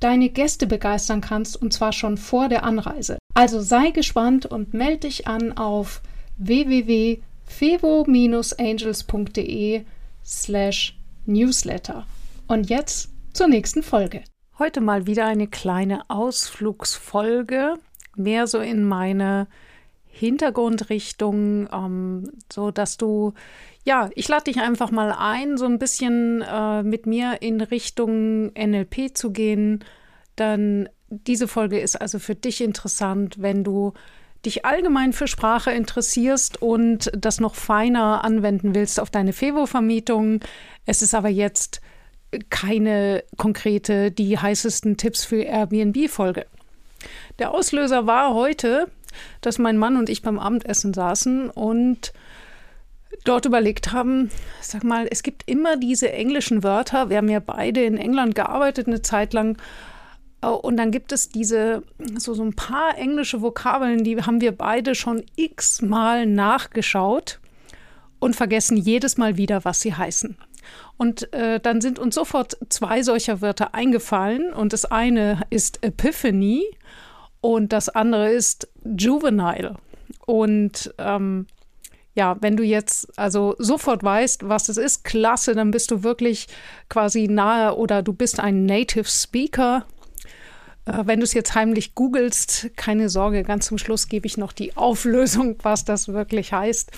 deine Gäste begeistern kannst, und zwar schon vor der Anreise. Also sei gespannt und melde dich an auf www.fevo-angels.de slash newsletter. Und jetzt zur nächsten Folge. Heute mal wieder eine kleine Ausflugsfolge, mehr so in meine Hintergrundrichtung, ähm, so dass du, ja, ich lade dich einfach mal ein, so ein bisschen äh, mit mir in Richtung NLP zu gehen. Dann diese Folge ist also für dich interessant, wenn du dich allgemein für Sprache interessierst und das noch feiner anwenden willst auf deine Fevo-Vermietung. Es ist aber jetzt keine konkrete, die heißesten Tipps für Airbnb-Folge. Der Auslöser war heute, dass mein Mann und ich beim Abendessen saßen und dort überlegt haben, sag mal, es gibt immer diese englischen Wörter. Wir haben ja beide in England gearbeitet eine Zeit lang. Und dann gibt es diese, so, so ein paar englische Vokabeln, die haben wir beide schon x-mal nachgeschaut und vergessen jedes Mal wieder, was sie heißen. Und äh, dann sind uns sofort zwei solcher Wörter eingefallen. Und das eine ist Epiphany und das andere ist Juvenile. Und ähm, ja, wenn du jetzt also sofort weißt, was das ist, klasse, dann bist du wirklich quasi nahe oder du bist ein Native Speaker. Äh, wenn du es jetzt heimlich googelst, keine Sorge, ganz zum Schluss gebe ich noch die Auflösung, was das wirklich heißt.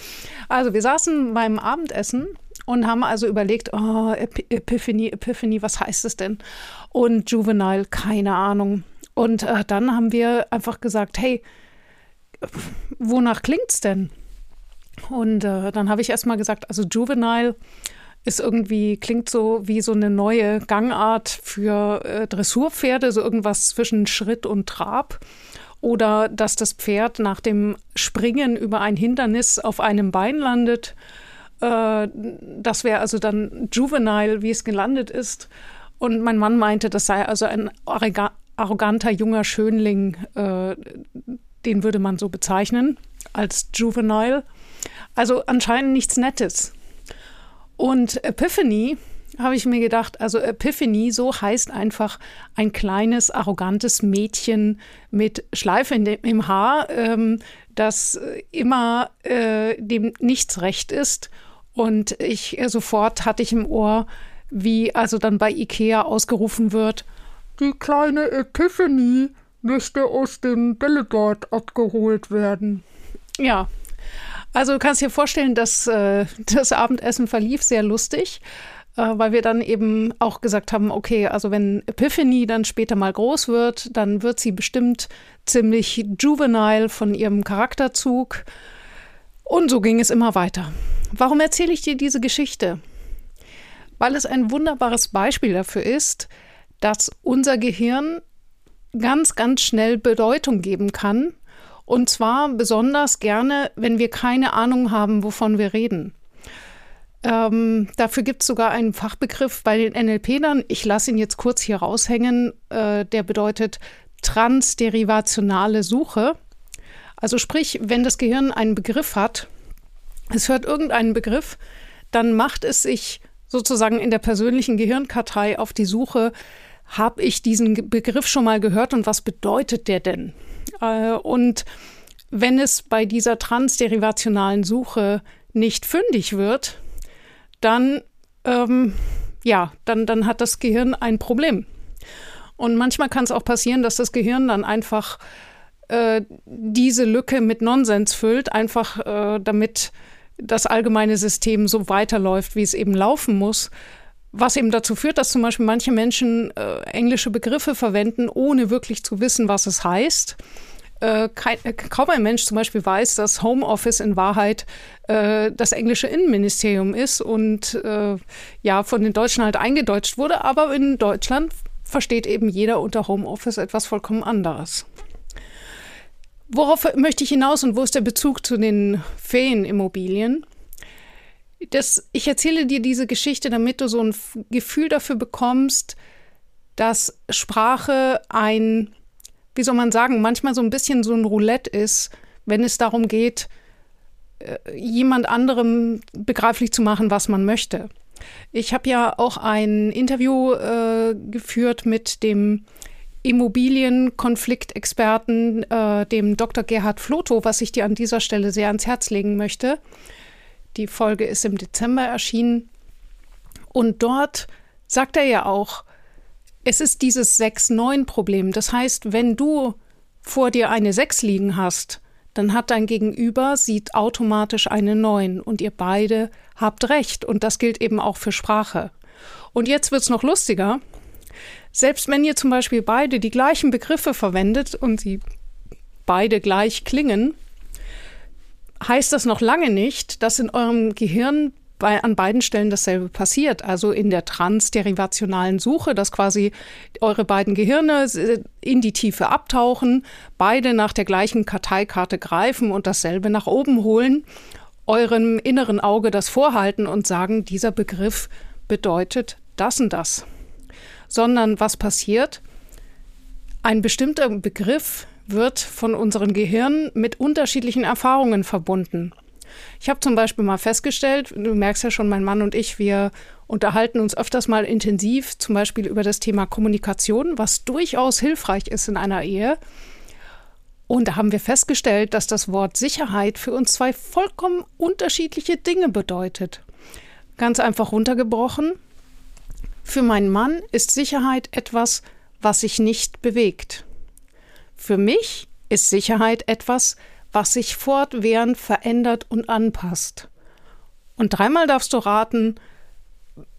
Also wir saßen beim Abendessen und haben also überlegt, oh, Epiphany, Epiphany, was heißt es denn? Und Juvenile, keine Ahnung. Und äh, dann haben wir einfach gesagt, hey, wonach klingt's denn? Und äh, dann habe ich erstmal gesagt, also Juvenile ist irgendwie, klingt so wie so eine neue Gangart für äh, Dressurpferde, so irgendwas zwischen Schritt und Trab. Oder dass das Pferd nach dem Springen über ein Hindernis auf einem Bein landet. Äh, das wäre also dann juvenile, wie es gelandet ist. Und mein Mann meinte, das sei also ein arroganter junger Schönling, äh, den würde man so bezeichnen als juvenile. Also anscheinend nichts Nettes. Und Epiphany habe ich mir gedacht, also Epiphany, so heißt einfach ein kleines, arrogantes Mädchen mit Schleife dem, im Haar, ähm, das immer äh, dem nichts recht ist und ich äh, sofort hatte ich im Ohr, wie also dann bei Ikea ausgerufen wird, die kleine Epiphany möchte aus dem Bällebad abgeholt werden. Ja, also du kannst dir vorstellen, dass äh, das Abendessen verlief sehr lustig, äh, weil wir dann eben auch gesagt haben, okay, also wenn Epiphany dann später mal groß wird, dann wird sie bestimmt ziemlich juvenile von ihrem Charakterzug. Und so ging es immer weiter. Warum erzähle ich dir diese Geschichte? Weil es ein wunderbares Beispiel dafür ist, dass unser Gehirn ganz, ganz schnell Bedeutung geben kann. Und zwar besonders gerne, wenn wir keine Ahnung haben, wovon wir reden. Ähm, dafür gibt es sogar einen Fachbegriff bei den NLP-Lern. Ich lasse ihn jetzt kurz hier raushängen. Äh, der bedeutet transderivationale Suche. Also sprich, wenn das Gehirn einen Begriff hat, es hört irgendeinen Begriff, dann macht es sich sozusagen in der persönlichen Gehirnkartei auf die Suche, habe ich diesen Begriff schon mal gehört und was bedeutet der denn? Äh, und wenn es bei dieser transderivationalen Suche nicht fündig wird, dann, ähm, ja, dann, dann hat das Gehirn ein Problem. Und manchmal kann es auch passieren, dass das Gehirn dann einfach äh, diese Lücke mit Nonsens füllt, einfach äh, damit das allgemeine System so weiterläuft, wie es eben laufen muss. Was eben dazu führt, dass zum Beispiel manche Menschen äh, englische Begriffe verwenden, ohne wirklich zu wissen, was es heißt. Äh, kein, äh, kaum ein Mensch zum Beispiel weiß, dass Homeoffice in Wahrheit äh, das englische Innenministerium ist und äh, ja von den Deutschen halt eingedeutscht wurde. Aber in Deutschland versteht eben jeder unter Homeoffice etwas vollkommen anderes. Worauf möchte ich hinaus und wo ist der Bezug zu den Ferienimmobilien? Das, ich erzähle dir diese Geschichte, damit du so ein Gefühl dafür bekommst, dass Sprache ein, wie soll man sagen, manchmal so ein bisschen so ein Roulette ist, wenn es darum geht, äh, jemand anderem begreiflich zu machen, was man möchte. Ich habe ja auch ein Interview äh, geführt mit dem Immobilienkonfliktexperten, äh, dem Dr. Gerhard Floto, was ich dir an dieser Stelle sehr ans Herz legen möchte. Die Folge ist im Dezember erschienen. Und dort sagt er ja auch, es ist dieses 6-9-Problem. Das heißt, wenn du vor dir eine 6 liegen hast, dann hat dein Gegenüber sieht automatisch eine 9 und ihr beide habt recht. Und das gilt eben auch für Sprache. Und jetzt wird es noch lustiger. Selbst wenn ihr zum Beispiel beide die gleichen Begriffe verwendet und sie beide gleich klingen, heißt das noch lange nicht, dass in eurem Gehirn bei, an beiden Stellen dasselbe passiert. Also in der transderivationalen Suche, dass quasi eure beiden Gehirne in die Tiefe abtauchen, beide nach der gleichen Karteikarte greifen und dasselbe nach oben holen, eurem inneren Auge das vorhalten und sagen, dieser Begriff bedeutet das und das. Sondern was passiert? Ein bestimmter Begriff wird von unseren Gehirnen mit unterschiedlichen Erfahrungen verbunden. Ich habe zum Beispiel mal festgestellt, du merkst ja schon, mein Mann und ich, wir unterhalten uns öfters mal intensiv, zum Beispiel über das Thema Kommunikation, was durchaus hilfreich ist in einer Ehe. Und da haben wir festgestellt, dass das Wort Sicherheit für uns zwei vollkommen unterschiedliche Dinge bedeutet. Ganz einfach runtergebrochen. Für meinen Mann ist Sicherheit etwas, was sich nicht bewegt. Für mich ist Sicherheit etwas, was sich fortwährend verändert und anpasst. Und dreimal darfst du raten,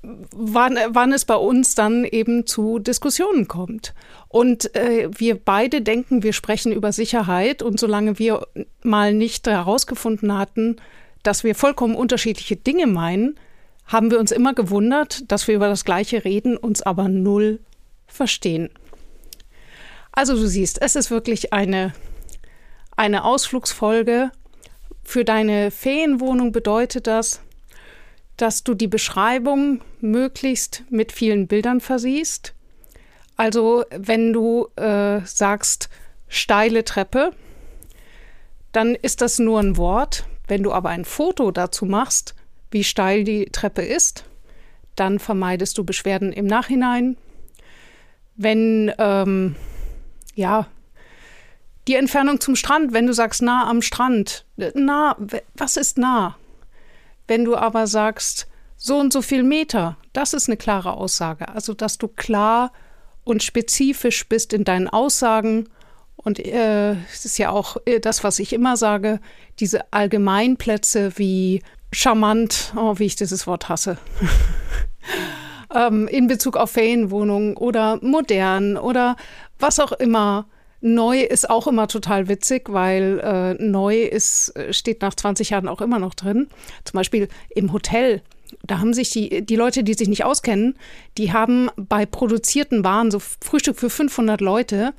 wann, wann es bei uns dann eben zu Diskussionen kommt. Und äh, wir beide denken, wir sprechen über Sicherheit. Und solange wir mal nicht herausgefunden hatten, dass wir vollkommen unterschiedliche Dinge meinen, haben wir uns immer gewundert, dass wir über das Gleiche reden, uns aber null verstehen. Also du siehst, es ist wirklich eine eine Ausflugsfolge. Für deine Ferienwohnung bedeutet das, dass du die Beschreibung möglichst mit vielen Bildern versiehst. Also wenn du äh, sagst steile Treppe, dann ist das nur ein Wort. Wenn du aber ein Foto dazu machst, wie steil die Treppe ist, dann vermeidest du Beschwerden im Nachhinein. Wenn ähm, ja die Entfernung zum Strand, wenn du sagst nah am Strand, nah, was ist nah? Wenn du aber sagst so und so viel Meter, das ist eine klare Aussage. Also, dass du klar und spezifisch bist in deinen Aussagen. Und äh, es ist ja auch äh, das, was ich immer sage, diese Allgemeinplätze wie charmant, oh, wie ich dieses Wort hasse. ähm, in Bezug auf Ferienwohnungen oder modern oder was auch immer Neu ist auch immer total witzig, weil äh, neu ist, äh, steht nach 20 Jahren auch immer noch drin. Zum Beispiel im Hotel. Da haben sich die, die Leute, die sich nicht auskennen, die haben bei produzierten Waren, so Frühstück für 500 Leute,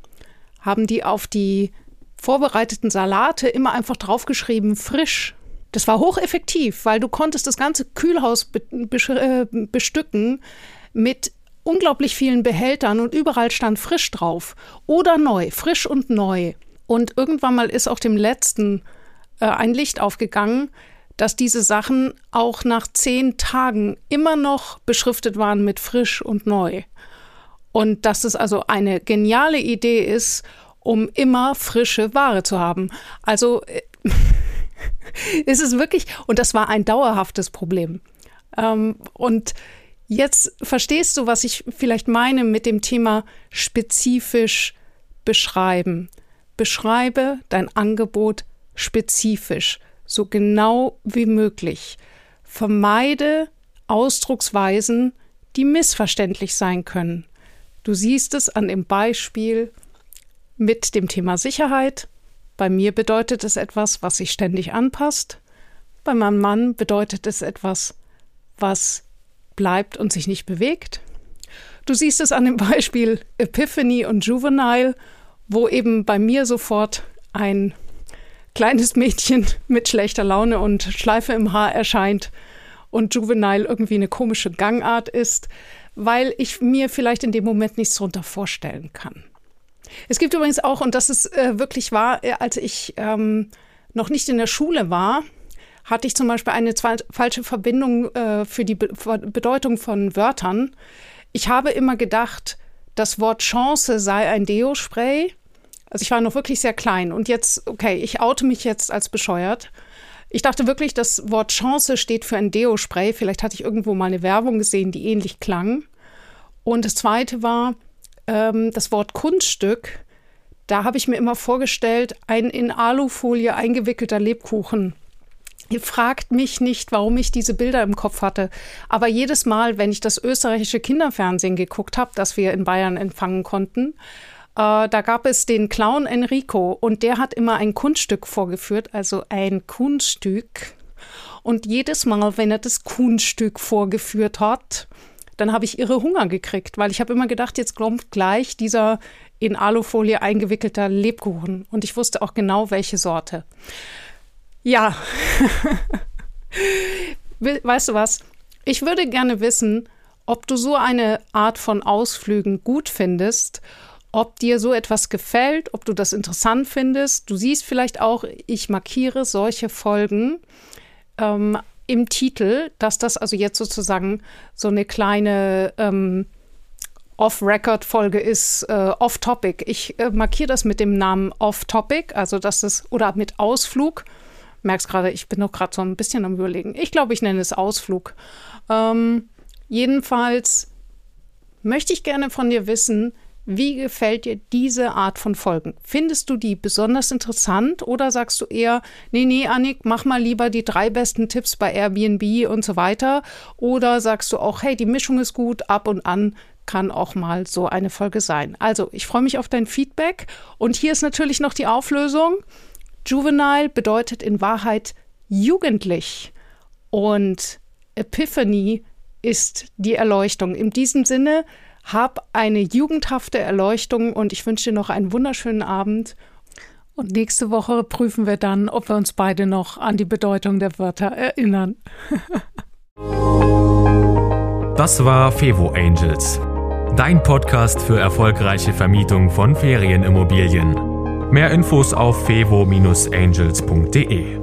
haben die auf die vorbereiteten Salate immer einfach draufgeschrieben, frisch. Das war hocheffektiv, weil du konntest das ganze Kühlhaus be äh, bestücken mit unglaublich vielen Behältern und überall stand frisch drauf oder neu, frisch und neu. Und irgendwann mal ist auch dem letzten äh, ein Licht aufgegangen, dass diese Sachen auch nach zehn Tagen immer noch beschriftet waren mit frisch und neu. Und dass es also eine geniale Idee ist, um immer frische Ware zu haben. Also äh, ist es wirklich, und das war ein dauerhaftes Problem. Ähm, und Jetzt verstehst du, was ich vielleicht meine mit dem Thema spezifisch beschreiben. Beschreibe dein Angebot spezifisch, so genau wie möglich. Vermeide Ausdrucksweisen, die missverständlich sein können. Du siehst es an dem Beispiel mit dem Thema Sicherheit. Bei mir bedeutet es etwas, was sich ständig anpasst. Bei meinem Mann bedeutet es etwas, was bleibt und sich nicht bewegt. Du siehst es an dem Beispiel Epiphany und Juvenile, wo eben bei mir sofort ein kleines Mädchen mit schlechter Laune und Schleife im Haar erscheint und Juvenile irgendwie eine komische Gangart ist, weil ich mir vielleicht in dem Moment nichts darunter vorstellen kann. Es gibt übrigens auch, und das ist äh, wirklich wahr, äh, als ich ähm, noch nicht in der Schule war, hatte ich zum Beispiel eine falsche Verbindung äh, für die Be Bedeutung von Wörtern. Ich habe immer gedacht, das Wort Chance sei ein Deo-Spray. Also ich war noch wirklich sehr klein und jetzt, okay, ich oute mich jetzt als bescheuert. Ich dachte wirklich, das Wort Chance steht für ein Deo-Spray. Vielleicht hatte ich irgendwo mal eine Werbung gesehen, die ähnlich klang. Und das zweite war ähm, das Wort Kunststück. Da habe ich mir immer vorgestellt, ein in Alufolie eingewickelter Lebkuchen. Ihr fragt mich nicht, warum ich diese Bilder im Kopf hatte. Aber jedes Mal, wenn ich das österreichische Kinderfernsehen geguckt habe, das wir in Bayern empfangen konnten, äh, da gab es den Clown Enrico und der hat immer ein Kunststück vorgeführt, also ein Kunststück. Und jedes Mal, wenn er das Kunststück vorgeführt hat, dann habe ich irre Hunger gekriegt, weil ich habe immer gedacht, jetzt kommt gleich dieser in Alufolie eingewickelter Lebkuchen. Und ich wusste auch genau, welche Sorte. Ja. weißt du was? Ich würde gerne wissen, ob du so eine Art von Ausflügen gut findest, ob dir so etwas gefällt, ob du das interessant findest. Du siehst vielleicht auch, ich markiere solche Folgen ähm, im Titel, dass das also jetzt sozusagen so eine kleine ähm, Off-Record-Folge ist, äh, Off-Topic. Ich äh, markiere das mit dem Namen Off-Topic, also dass es, oder mit Ausflug. Merkst gerade, ich bin noch gerade so ein bisschen am Überlegen. Ich glaube, ich nenne es Ausflug. Ähm, jedenfalls möchte ich gerne von dir wissen, wie gefällt dir diese Art von Folgen? Findest du die besonders interessant oder sagst du eher, nee, nee, Annik, mach mal lieber die drei besten Tipps bei Airbnb und so weiter? Oder sagst du auch, hey, die Mischung ist gut, ab und an kann auch mal so eine Folge sein. Also, ich freue mich auf dein Feedback. Und hier ist natürlich noch die Auflösung. Juvenile bedeutet in Wahrheit jugendlich. Und Epiphany ist die Erleuchtung. In diesem Sinne, hab eine jugendhafte Erleuchtung und ich wünsche dir noch einen wunderschönen Abend. Und nächste Woche prüfen wir dann, ob wir uns beide noch an die Bedeutung der Wörter erinnern. das war Fevo Angels, dein Podcast für erfolgreiche Vermietung von Ferienimmobilien. Mehr Infos auf fevo-angels.de.